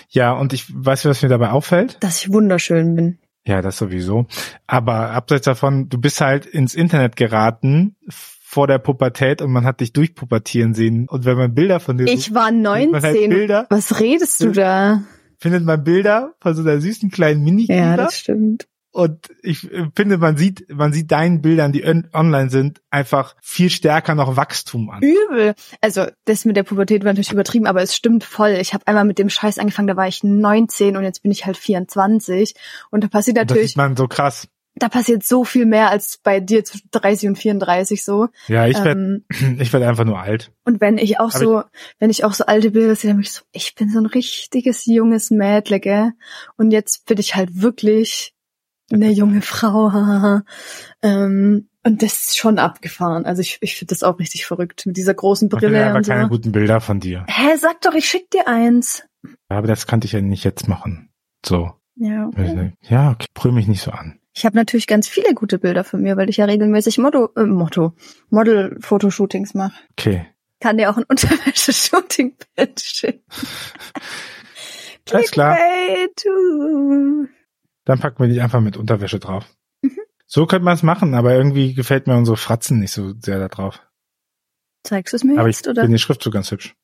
Ja, und ich weiß, was mir dabei auffällt. Dass ich wunderschön bin. Ja, das sowieso. Aber abseits davon, du bist halt ins Internet geraten vor der Pubertät und man hat dich durchpubertieren sehen. Und wenn man Bilder von dir Ich war findet man 19. halt Bilder, Was redest du da? Findet man Bilder von so einer süßen kleinen mini Ja, das stimmt. Und ich äh, finde, man sieht, man sieht deinen Bildern, die on- online sind, einfach viel stärker noch Wachstum an. Übel. Also das mit der Pubertät war natürlich übertrieben, aber es stimmt voll. Ich habe einmal mit dem Scheiß angefangen, da war ich 19 und jetzt bin ich halt 24. Und da passiert Und das natürlich, sieht man so krass. Da passiert so viel mehr als bei dir zwischen 30 und 34 so. Ja, ich werde, Ähm, ich werde einfach nur alt. und wenn ich auch Aber so, wenn ich auch so alte Bilder sehe, dann bin ich so, ich bin so ein richtiges junges Mädle, gell? Und jetzt bin ich halt wirklich eine junge Frau. ähm, und das ist schon abgefahren. Also ich, ich finde das auch richtig verrückt mit dieser großen Ich Brille einfach und so. keine guten Bilder von dir. Hä, sag doch, ich schick dir eins. Aber das kannte ich ja nicht jetzt machen. So. Ja. Ja, okay, brüll mich nicht so an. Ich habe natürlich ganz viele gute Bilder von mir, weil ich ja regelmäßig Motto, äh, Motto, Model-Fotoshootings mache. Okay. Kann dir auch ein Unterwäsche-Shooting-Bild schicken. Alles klar. Dann packen wir dich einfach mit Unterwäsche drauf. Mhm. So könnte man es machen, aber irgendwie gefällt mir unsere Fratzen nicht so sehr da drauf. Zeigst du es mir Aber ich jetzt, oder? finde den Schriftzug ganz hübsch.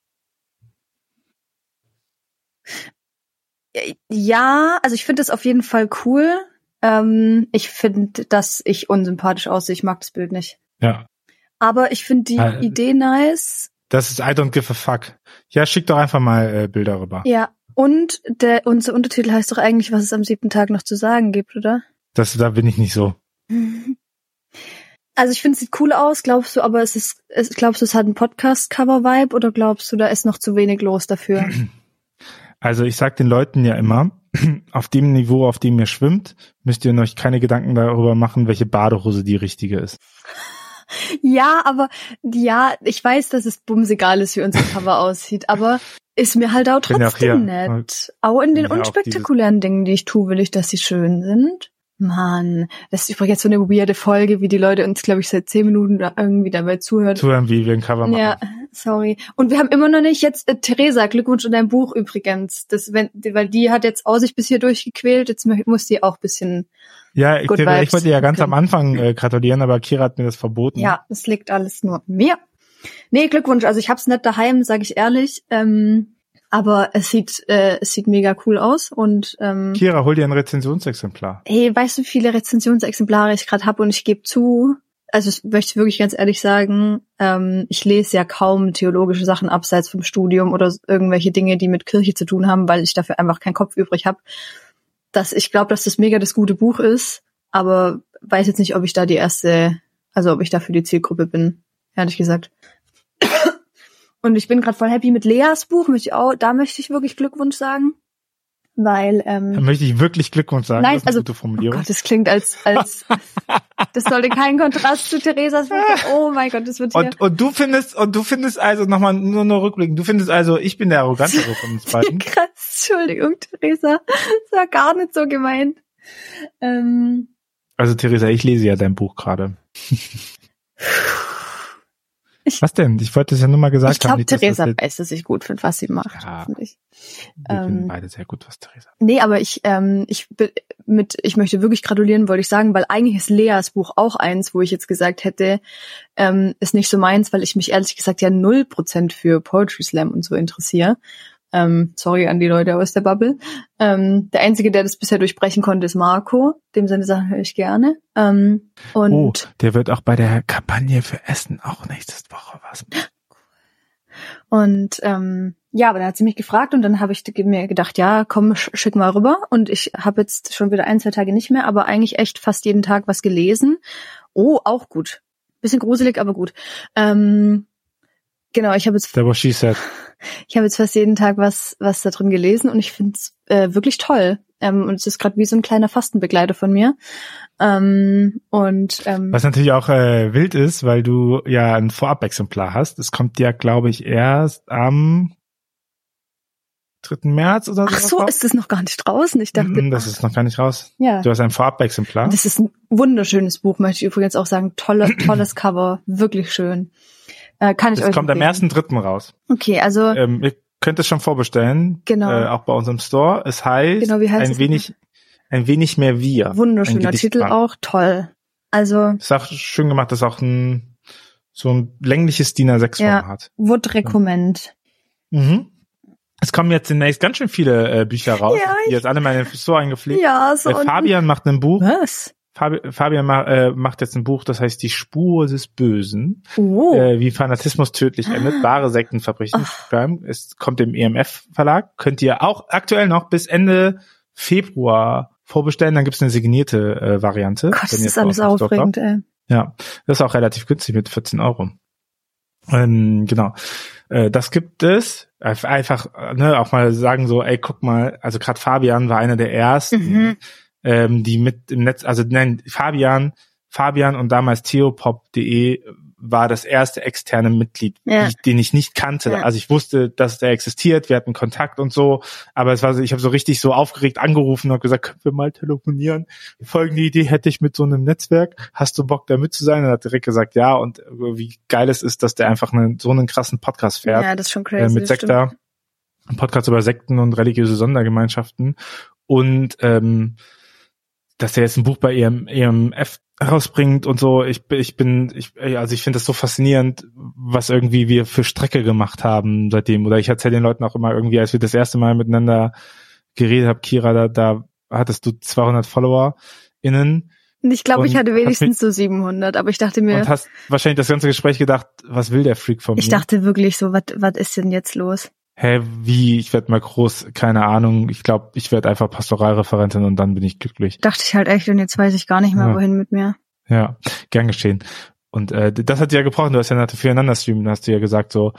Ja, also ich finde es auf jeden Fall cool. Ähm, ich finde, dass ich unsympathisch aussehe. Ich mag das Bild nicht. Ja. Aber ich finde die Äh, Idee nice. Das ist I don't give a fuck. Ja, schick doch einfach mal äh, Bilder rüber. Ja. Und der, unser Untertitel heißt doch eigentlich, was es am siebten Tag noch zu sagen gibt, oder? Das, da bin ich nicht so. Also ich finde, es sieht cool aus, glaubst du, aber es ist, es, glaubst du, es hat einen Podcast-Cover-Vibe oder glaubst du, da ist noch zu wenig los dafür? Also ich sag den Leuten ja immer, auf dem Niveau, auf dem ihr schwimmt, müsst ihr euch keine Gedanken darüber machen, welche Badehose die richtige ist. ja, aber ja, ich weiß, dass es bumsegal ist, wie unser Cover aussieht, aber ist mir halt auch auch trotzdem hier. nett. Auch in den auch unspektakulären Dingen, die ich tue, will ich, dass sie schön sind. Mann, das ist übrigens so eine weirde Folge, wie die Leute uns, glaube ich, seit zehn Minuten da irgendwie dabei zuhören. Zuhören, wie wir ein Cover machen. Ja, sorry. Und wir haben immer noch nicht jetzt, äh, Theresa, Glückwunsch in dein Buch übrigens. Das, wenn, weil die hat jetzt auch sich bis hier durchgequält, jetzt muss die auch bisschen, Ja, ich, Good ich wollte ja ganz am Okay. Anfang äh, gratulieren, aber Kira hat mir das verboten. ja, es liegt alles nur an mir. Nee, Glückwunsch, also ich hab's nicht daheim, sage ich ehrlich. Ähm, aber es sieht, äh, es sieht mega cool aus und ähm, Kira, hol dir ein Rezensionsexemplar. hey, weißt du, wie viele Rezensionsexemplare ich gerade habe und ich gebe zu, also das möchte ich wirklich ganz ehrlich sagen, ähm, ich lese ja kaum theologische Sachen abseits vom Studium oder irgendwelche Dinge, die mit Kirche zu tun haben, weil ich dafür einfach keinen Kopf übrig habe. Dass ich glaube, dass das mega das gute Buch ist, aber weiß jetzt nicht, ob ich da die erste, also ob ich dafür die Zielgruppe bin, ehrlich gesagt. Und ich bin gerade voll happy mit Leas Buch, möchte ich auch, da möchte ich wirklich Glückwunsch sagen, weil ähm, Da möchte ich wirklich Glückwunsch sagen. Nein, das also- gute Oh. Gott, das klingt als, als, das sollte kein Kontrast zu Theresas Buch sein. Oh mein Gott, das wird hier. und, und du findest, und du findest also nochmal nur nur rückblicken. Du findest also, ich bin der arrogantere von uns beiden. Krass, Entschuldigung, Theresa. Das war gar nicht so gemeint. Ähm, Also Theresa, ich lese ja dein Buch gerade. Ich- Was denn? Ich wollte es ja nur mal gesagt ich glaube, haben. nicht, dass Theresa das weiß, dass ich gut finde, was sie macht. Ja. hoffentlich. Wir finden ähm, beide sehr gut, was Theresa. Nee, aber ich, ähm, ich bin mit, ich möchte wirklich gratulieren, wollte ich sagen, weil eigentlich ist Leas Buch auch eins, wo ich jetzt gesagt hätte, ähm, ist nicht so meins, weil ich mich ehrlich gesagt ja null Prozent für Poetry Slam und so interessiere. Ähm, sorry an die Leute aus der Bubble. Ähm, der einzige, der das bisher durchbrechen konnte, ist Marco. Dem seine Sachen höre ich gerne. Ähm, und Oh, der wird auch bei der Kampagne für Essen auch nächste Woche was. Und ähm, ja, aber dann hat sie mich gefragt und dann habe ich mir gedacht, ja, komm, sch schick mal rüber. Und ich habe jetzt schon wieder ein, zwei Tage nicht mehr, aber eigentlich echt fast jeden Tag was gelesen. Oh, auch gut. Bisschen gruselig, aber gut. Ähm, genau, ich habe jetzt, Der was she said. ich habe jetzt fast jeden Tag was, was da drin gelesen und ich finde es äh, wirklich toll. Ähm, und es ist gerade wie so ein kleiner Fastenbegleiter von mir. Ähm, und ähm, Was natürlich auch äh, wild ist, weil du ja ein Vorabexemplar hast. Es kommt ja, glaube ich, erst am 3. März oder ach sowas so, raus. ist das noch gar nicht draußen? Ich dachte, Das ist noch gar nicht raus. ja. Du hast ein Vorabexemplar. Das ist ein wunderschönes Buch, möchte ich übrigens auch sagen. Tolle, tolles Cover, wirklich schön. Äh, kann ich Das euch kommt am empfehlen. 1.3. raus. Okay, also Ähm, ihr könnt es schon vorbestellen. Genau. Äh, auch bei unserem Store. Es heißt Genau, wie heißt ein es wenig ein wenig mehr wir. Wunderschöner Titel auch, toll. Also. Ist auch schön gemacht, das ist auch ein, so ein längliches DIN A6 Ja. Format. Would recommend. Mhm. Es kommen jetzt demnächst ganz schön viele äh, Bücher raus, Ja, die jetzt alle mal in den Store eingepflegt. Ja, so. äh, Fabian macht ein Buch. Was? Fabi Fabian äh, macht jetzt ein Buch, das heißt Die Spur des Bösen. Oh. Äh, wie Fanatismus tödlich endet. Wahre Sektenverbrechen. schreiben. Es kommt im EMF Verlag. Könnt ihr auch aktuell noch bis Ende Februar vorbestellen. Dann gibt's eine signierte äh, Variante. Gott, das ist es alles aufregend, ey. ja, das ist auch relativ günstig mit 14 Euro. Ähm, genau. Äh, das gibt es. Einf- Einfach, äh, ne, auch mal sagen so, ey, guck mal, also gerade Fabian war einer der ersten, Mhm. Ähm, die mit im Netz, also nein, Fabian, Fabian und damals theopop.de war das erste externe Mitglied, Ja. die, den ich nicht kannte. Ja. Also ich wusste, dass der existiert, wir hatten Kontakt und so, aber es war so, ich habe so richtig so aufgeregt angerufen und gesagt, können wir mal telefonieren? Folgende Idee hätte ich mit so einem Netzwerk. Hast du Bock da mit zu sein? Und hat direkt gesagt, ja. Und wie geil es ist, dass der einfach einen, so einen krassen Podcast fährt Ja, das ist schon äh, crazy. mit das stimmt. Sekta. Ein Podcast über Sekten und religiöse Sondergemeinschaften. Und ähm, dass er jetzt ein Buch bei E EM, EMF rausbringt und so. Ich, bin- ich bin, ich, also ich finde das so faszinierend, was irgendwie wir für Strecke gemacht haben seitdem. Oder ich erzähle den Leuten auch immer irgendwie, als wir das erste Mal miteinander geredet haben, Kira, da, da hattest du 200 Follower innen Ich glaube, ich hatte wenigstens so 700, aber ich dachte mir, und hast wahrscheinlich das ganze Gespräch gedacht, was will der Freak von mir? ich dachte wirklich so, was was ist denn jetzt los? Hä, wie, ich werde mal groß, keine Ahnung. Ich glaube, ich werde einfach Pastoralreferentin und dann bin ich glücklich. Dachte ich halt echt und jetzt weiß ich gar nicht mehr, Ja. wohin mit mir. Ja, gern geschehen. Und äh, das hat dir ja gebrochen, du hast ja nach füreinander streamen, da hast du ja gesagt so,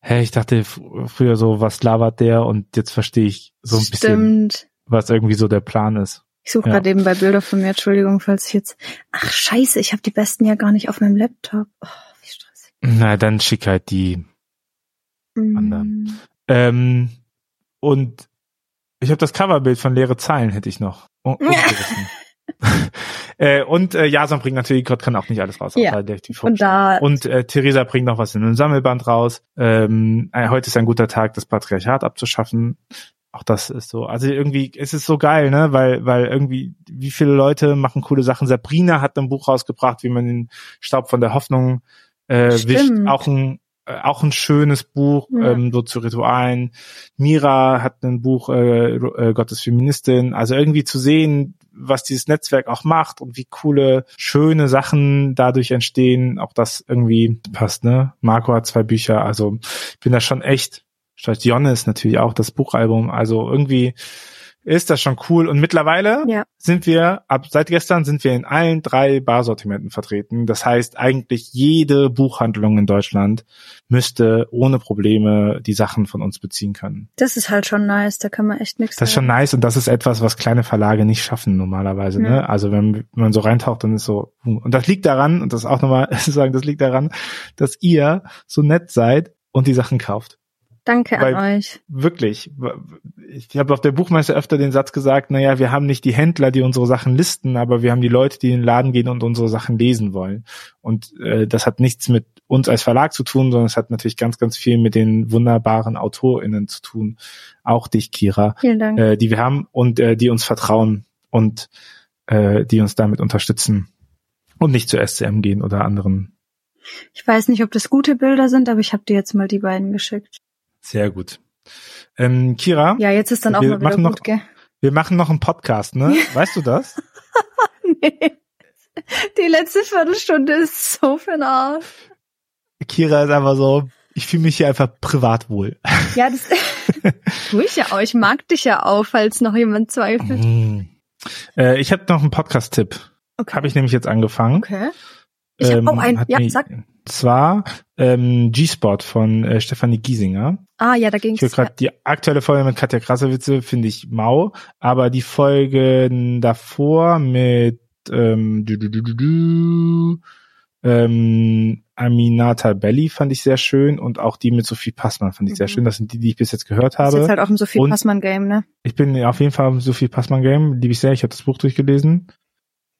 hä, ich dachte früher so, was labert der und jetzt verstehe ich so ein bisschen, Stimmt. was irgendwie so der Plan ist. Ich suche Ja. gerade eben bei Bilder von mir, Entschuldigung, falls ich jetzt. Ach scheiße, ich habe die besten ja gar nicht auf meinem Laptop. Oh, wie stressig. Na, dann schick halt die. Mm. Anderen. Ähm, und ich habe das Coverbild von leere Zeilen hätte ich noch. Äh, und äh, Jason bringt natürlich, Gott kann auch nicht alles raus. Ja. Und da Und äh, Theresa bringt noch was in einem Sammelband raus. Ähm, äh, heute ist ein guter Tag, das Patriarchat abzuschaffen. Auch das ist so. Also irgendwie ist es so geil, ne? Weil, weil irgendwie, wie viele Leute machen coole Sachen. Sabrina hat ein Buch rausgebracht, wie man den Staub von der Hoffnung äh, wischt. Auch ein äh, auch ein schönes Buch, Ja. ähm, so zu Ritualen. Mira hat ein Buch, äh, äh, Gottes Feministin. Also irgendwie zu sehen, was dieses Netzwerk auch macht und wie coole, schöne Sachen dadurch entstehen, auch das irgendwie passt, ne? Marco hat zwei Bücher, also ich bin da schon echt stolz. Jonas natürlich auch, das Buchalbum, also irgendwie ist das schon cool. Und mittlerweile Ja. sind wir, ab seit gestern sind wir in allen drei Barsortimenten vertreten. Das heißt, eigentlich jede Buchhandlung in Deutschland müsste ohne Probleme die Sachen von uns beziehen können. Das ist halt schon nice, da kann man echt nichts Das ist schon nice und das ist etwas, was kleine Verlage nicht schaffen normalerweise. Ja. Ne? Also wenn, wenn man so reintaucht, dann ist so. uh. Und das liegt daran, und das auch nochmal sagen, das liegt daran, dass ihr so nett seid und die Sachen kauft. Danke Weil- an euch. Wirklich. Ich habe auf der Buchmesse öfter den Satz gesagt, naja, wir haben nicht die Händler, die unsere Sachen listen, aber wir haben die Leute, die in den Laden gehen und unsere Sachen lesen wollen. Und äh, das hat nichts mit uns als Verlag zu tun, sondern es hat natürlich ganz, ganz viel mit den wunderbaren AutorInnen zu tun. Auch dich, Kira Vielen Dank. äh, die wir haben und äh, die uns vertrauen und äh, die uns damit unterstützen und nicht zu SCM gehen oder anderen. Ich weiß nicht, ob das gute Bilder sind, aber ich habe dir jetzt mal die beiden geschickt. Sehr gut. Ähm, Kira, Ja, jetzt ist dann auch Wir mal wieder machen noch- gut, gell? wir machen noch einen Podcast, ne? Weißt du das? Nee. Die letzte Viertelstunde ist so für den Arsch. Kira ist einfach so, ich fühle mich hier einfach privat wohl. Ja, das tue ich ja auch. Ich mag dich ja auch, falls noch jemand zweifelt. Mhm. äh, ich habe noch einen Podcast-Tipp. Okay. Habe ich nämlich jetzt angefangen. okay. Ich habe auch einen. Ja, sag. Zwar ähm, G-Spot von äh, Stefanie Giesinger. Ah, ja, da ging's. höre gerade die aktuelle Folge mit Katja Krasavice, finde ich mau, aber die Folgen davor mit ähm, du, du, du, du, du, ähm, Aminata Belli fand ich sehr schön und auch die mit Sophie Passmann fand ich sehr Mhm. schön. Das sind die, die ich bis jetzt gehört Das ist habe. jetzt halt auch ein Sophie Und- Passmann Game, ne? Ich bin auf jeden Fall im Sophie Passmann Game, liebe ich sehr. Ich habe das Buch durchgelesen,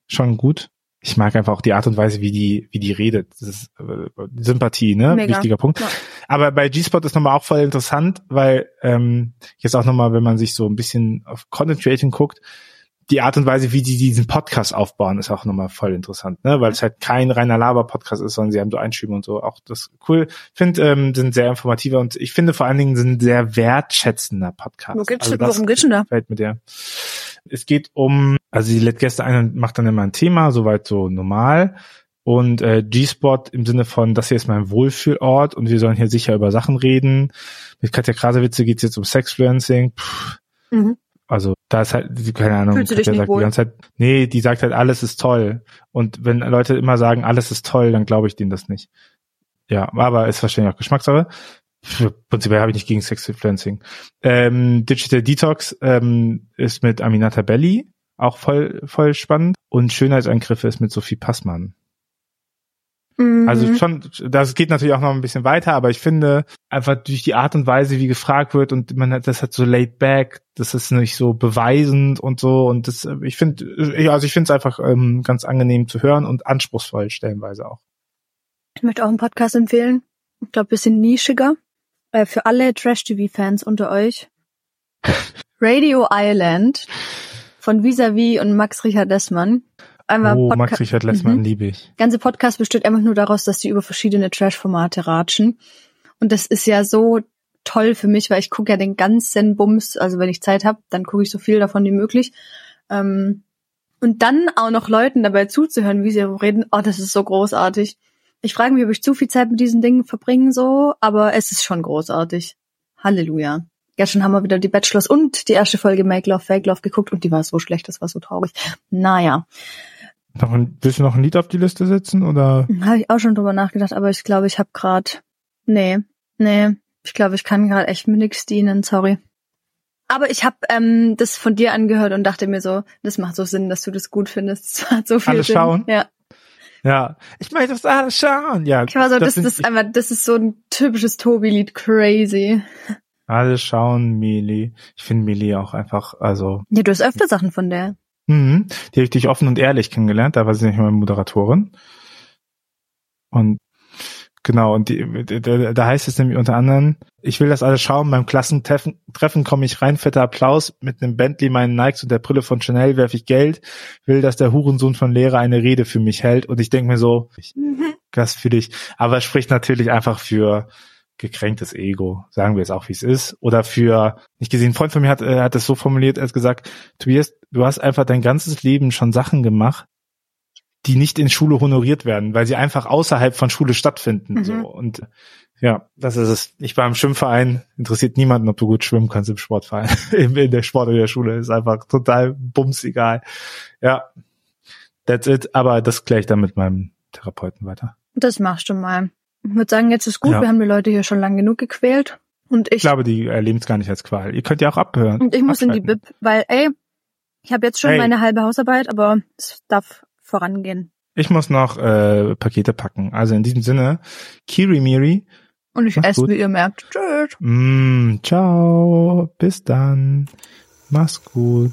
schon gut. Ich mag einfach auch die Art und Weise, wie die, wie die redet. Das ist äh, Sympathie, ne? Mega. Wichtiger Punkt. Ja. Aber bei G-Spot ist nochmal auch voll interessant, weil ähm, jetzt auch nochmal, wenn man sich so ein bisschen auf Content Creating guckt, die Art und Weise, wie die diesen Podcast aufbauen, ist auch nochmal voll interessant, ne? Weil es halt kein reiner Laber-Podcast ist, sondern sie haben so Einschübe und so. Auch das cool. Finde, ähm, sind sehr informativer und ich finde vor allen Dingen sind sehr wertschätzender Podcast. Wo geht's, also worum geht's denn da? Fällt mit der. Es geht um, also sie lädt Gäste ein und macht dann immer ein Thema, soweit so normal. Und äh, G-Spot im Sinne von, das hier ist mein Wohlfühlort und wir sollen hier sicher über Sachen reden. Mit Katja Krasewitze geht's jetzt um Sexfluencing. Mhm. also da ist halt, keine Ahnung, Fühlst Katja sagt wohl? die ganze Zeit, nee, die sagt halt, alles ist toll. Und wenn Leute immer sagen, alles ist toll, dann glaube ich denen das nicht. Ja, aber ist wahrscheinlich auch Geschmackssache. Prinzipiell habe ich nicht gegen Sexfluencing. Ähm, Digital Detox ähm, ist mit Aminata Belli, auch voll, voll spannend. Und Schönheitsangriffe ist mit Sophie Passmann. Mhm. Also schon, das geht natürlich auch noch ein bisschen weiter, aber ich finde einfach durch die Art und Weise, wie gefragt wird und man hat das hat so laid back, das ist nicht so beweisend und so und das, ich finde, also ich finde es einfach ähm, ganz angenehm zu hören und anspruchsvoll stellenweise auch. Ich möchte auch einen Podcast empfehlen. Ich glaube, bisschen nischiger. Äh, für alle Trash-TV-Fans unter euch. Radio Island von Visavi und Max Richard Lessmann. Einmal oh, Podca- Max Richard Lessmann Mhm. liebe ich. ganze Podcast besteht einfach nur daraus, dass die über verschiedene Trash-Formate ratschen. Und das ist ja so toll für mich, weil ich gucke ja den ganzen Bums, also wenn ich Zeit habe, dann gucke ich so viel davon wie möglich. Ähm, und dann auch noch Leuten dabei zuzuhören, wie sie reden, oh, das ist so großartig. Ich frage mich, ob ich zu viel Zeit mit diesen Dingen verbringe, so, aber es ist schon großartig. Halleluja. Gestern haben wir wieder die Bachelors und die erste Folge Make Love, Fake Love geguckt und die war so schlecht, das war so traurig. Naja, Noch ein, willst du noch ein Lied auf die Liste setzen oder? habe ich auch schon drüber nachgedacht, aber ich glaube, ich habe gerade, nee, nee, ich glaube, ich kann gerade echt mit nix dienen, sorry. Aber ich habe ähm, das von dir angehört und dachte mir so, das macht so Sinn, dass du das gut findest. Das hat so viel Alles Sinn. schauen? Ja. Ja, ich möchte das alles schauen. Ja, Ich war so, das, das, ist einfach, das ist so ein typisches Tobi-Lied, crazy. Alles schauen, Meli. Ich finde Meli auch einfach, also Ja, du hast öfter Sachen von der. Mhm. Die habe ich dich offen und ehrlich kennengelernt, da war sie nicht mal Moderatorin. Und genau, und die, da, da heißt es nämlich unter anderem, ich will das alles schauen, beim Klassentreffen Treffen komme ich rein, fetter Applaus, mit einem Bentley, meinen Nikes und der Brille von Chanel werfe ich Geld, will, dass der Hurensohn von Lehrer eine Rede für mich hält und ich denke mir so, ich, das für dich. Aber es spricht natürlich einfach für gekränktes Ego, sagen wir es auch, wie es ist. Oder für, nicht gesehen, ein Freund von mir hat, äh, hat es so formuliert, er hat gesagt, Tobias, du hast einfach dein ganzes Leben schon Sachen gemacht, die nicht in Schule honoriert werden, weil sie einfach außerhalb von Schule stattfinden. Mhm. So. Und ja, das ist es. Ich war im Schwimmverein, interessiert niemanden, ob du gut schwimmen kannst im Sportverein. in in der Sport oder der Schule ist einfach total bums egal. Ja, that's it. Aber das kläre ich dann mit meinem Therapeuten weiter. Das machst du mal. Ich würde sagen, jetzt ist gut, Ja. wir haben die Leute hier schon lang genug gequält. Und ich, Ich glaube, die erleben es gar nicht als Qual. Ihr könnt ja auch abhören. und ich muss in die abschalten. Bib, weil, ey, ich habe jetzt schon Ey. meine halbe Hausarbeit, aber es darf vorangehen. Ich muss noch äh, Pakete packen. Also in diesem Sinne, Kiri Miri. Und ich esse, gut. wie ihr merkt. Tschüss. Mm, ciao. Bis dann. Mach's gut.